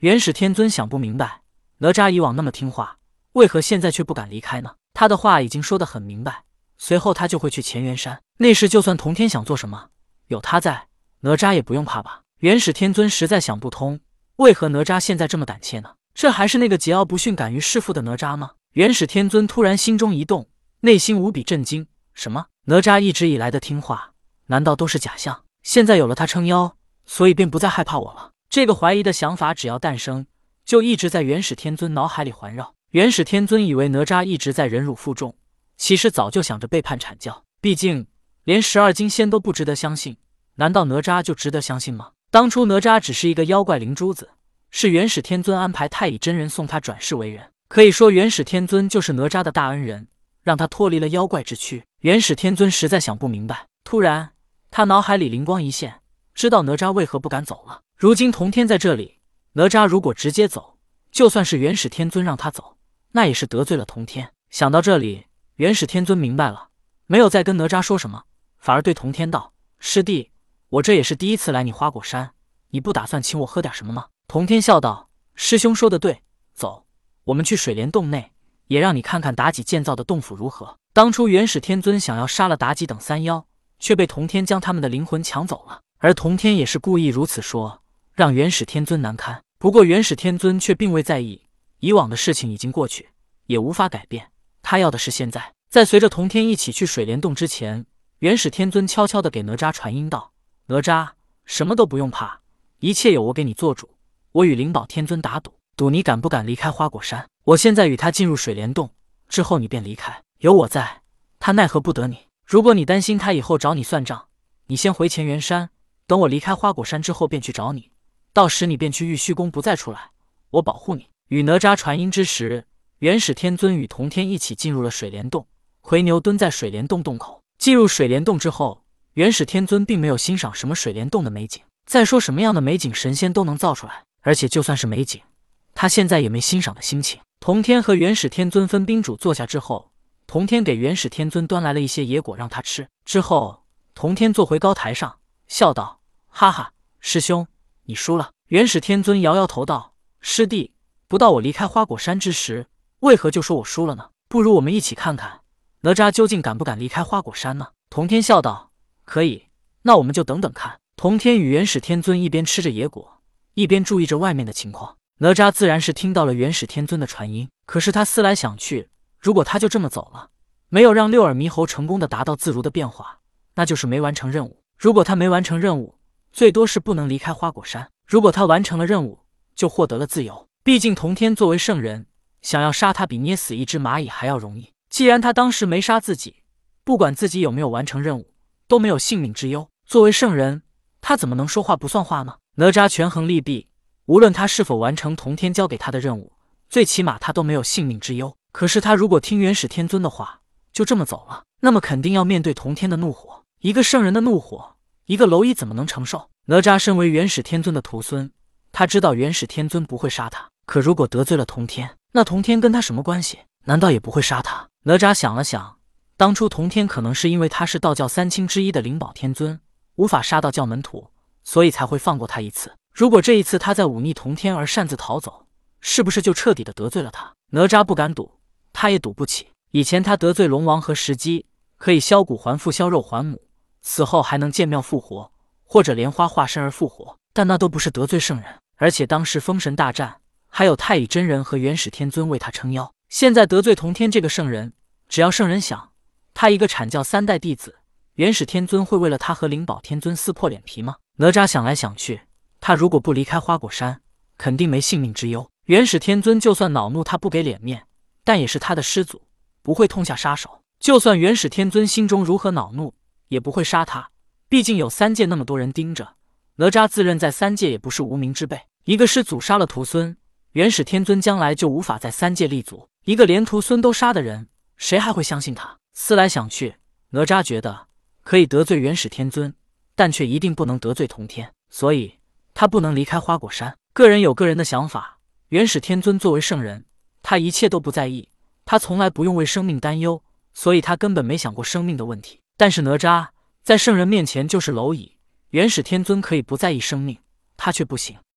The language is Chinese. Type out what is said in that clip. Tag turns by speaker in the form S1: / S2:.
S1: 元始天尊想不明白，哪吒以往那么听话，为何现在却不敢离开呢？他的话已经说得很明白，随后他就会去乾元山。那时就算童天想做什么，有他在，哪吒也不用怕吧？元始天尊实在想不通，为何哪吒现在这么胆怯呢？这还是那个桀骜不驯、敢于弑父的哪吒吗？元始天尊突然心中一动，内心无比震惊。什么？哪吒一直以来的听话，难道都是假象？现在有了他撑腰，所以便不再害怕我了？这个怀疑的想法只要诞生，就一直在元始天尊脑海里环绕。元始天尊以为哪吒一直在忍辱负重，其实早就想着背叛阐教。毕竟连十二金仙都不值得相信，难道哪吒就值得相信吗？当初哪吒只是一个妖怪灵珠子，是元始天尊安排太乙真人送他转世为人。可以说元始天尊就是哪吒的大恩人，让他脱离了妖怪之躯。元始天尊实在想不明白，突然他脑海里灵光一现，知道哪吒为何不敢走了。如今童天在这里，哪吒如果直接走，就算是元始天尊让他走，那也是得罪了童天。想到这里，元始天尊明白了，没有再跟哪吒说什么，反而对童天道：“师弟，我这也是第一次来你花果山，你不打算请我喝点什么吗？”童天笑道：“师兄说的对，走，我们去水帘洞内，也让你看看妲己建造的洞府如何。”当初元始天尊想要杀了妲己等三妖，却被童天将他们的灵魂抢走了，而童天也是故意如此说。让元始天尊难堪，不过元始天尊却并未在意。以往的事情已经过去，也无法改变。他要的是现在。在随着童天一起去水帘洞之前，元始天尊悄悄地给哪吒传音道：“哪吒，什么都不用怕，一切有我给你做主。我与灵宝天尊打赌，赌你敢不敢离开花果山。我现在与他进入水帘洞之后，你便离开。有我在，他奈何不得你。如果你担心他以后找你算账，你先回乾元山，等我离开花果山之后，便去找你。”到时你便去玉虚宫，不再出来，我保护你。与哪吒传音之时，元始天尊与童天一起进入了水帘洞。奎牛蹲在水帘洞洞口。进入水帘洞之后，元始天尊并没有欣赏什么水帘洞的美景。再说什么样的美景，神仙都能造出来。而且就算是美景，他现在也没欣赏的心情。童天和元始天尊分宾主坐下之后，童天给元始天尊端来了一些野果让他吃。之后，童天坐回高台上，笑道：“哈哈，师兄。”你输了。元始天尊摇摇头道：“师弟，不到我离开花果山之时，为何就说我输了呢？不如我们一起看看哪吒究竟敢不敢离开花果山呢？”童天笑道：“可以，那我们就等等看。”童天与元始天尊一边吃着野果，一边注意着外面的情况。哪吒自然是听到了元始天尊的传音，可是他思来想去，如果他就这么走了，没有让六耳猕猴成功的达到自如的变化，那就是没完成任务。如果他没完成任务，最多是不能离开花果山。如果他完成了任务，就获得了自由。毕竟童天作为圣人，想要杀他比捏死一只蚂蚁还要容易。既然他当时没杀自己，不管自己有没有完成任务，都没有性命之忧。作为圣人，他怎么能说话不算话呢？哪吒权衡利弊，无论他是否完成童天交给他的任务，最起码他都没有性命之忧。可是他如果听元始天尊的话，就这么走了，那么肯定要面对童天的怒火。一个圣人的怒火。一个蝼蚁怎么能承受？哪吒身为元始天尊的徒孙，他知道元始天尊不会杀他。可如果得罪了童天，那童天跟他什么关系？难道也不会杀他？哪吒想了想，当初童天可能是因为他是道教三清之一的灵宝天尊，无法杀到教门徒，所以才会放过他一次。如果这一次他在忤逆童天而擅自逃走，是不是就彻底的得罪了他？哪吒不敢赌，他也赌不起。以前他得罪龙王和石矶，可以削骨还父，削肉还母。死后还能见庙复活，或者莲花化身而复活，但那都不是得罪圣人。而且当时封神大战，还有太乙真人和元始天尊为他撑腰。现在得罪同天这个圣人，只要圣人想，他一个阐教三代弟子，元始天尊会为了他和灵宝天尊撕破脸皮吗？哪吒想来想去，他如果不离开花果山，肯定没性命之忧。元始天尊就算恼怒他不给脸面，但也是他的师祖，不会痛下杀手。就算元始天尊心中如何恼怒。也不会杀他，毕竟有三界那么多人盯着。哪吒自认在三界也不是无名之辈，一个师祖杀了徒孙，元始天尊将来就无法在三界立足。一个连徒孙都杀的人，谁还会相信他？思来想去，哪吒觉得可以得罪元始天尊，但却一定不能得罪童天，所以他不能离开花果山。个人有个人的想法，元始天尊作为圣人，他一切都不在意，他从来不用为生命担忧，所以他根本没想过生命的问题。但是哪吒在圣人面前就是蝼蚁，元始天尊可以不在意生命，他却不行。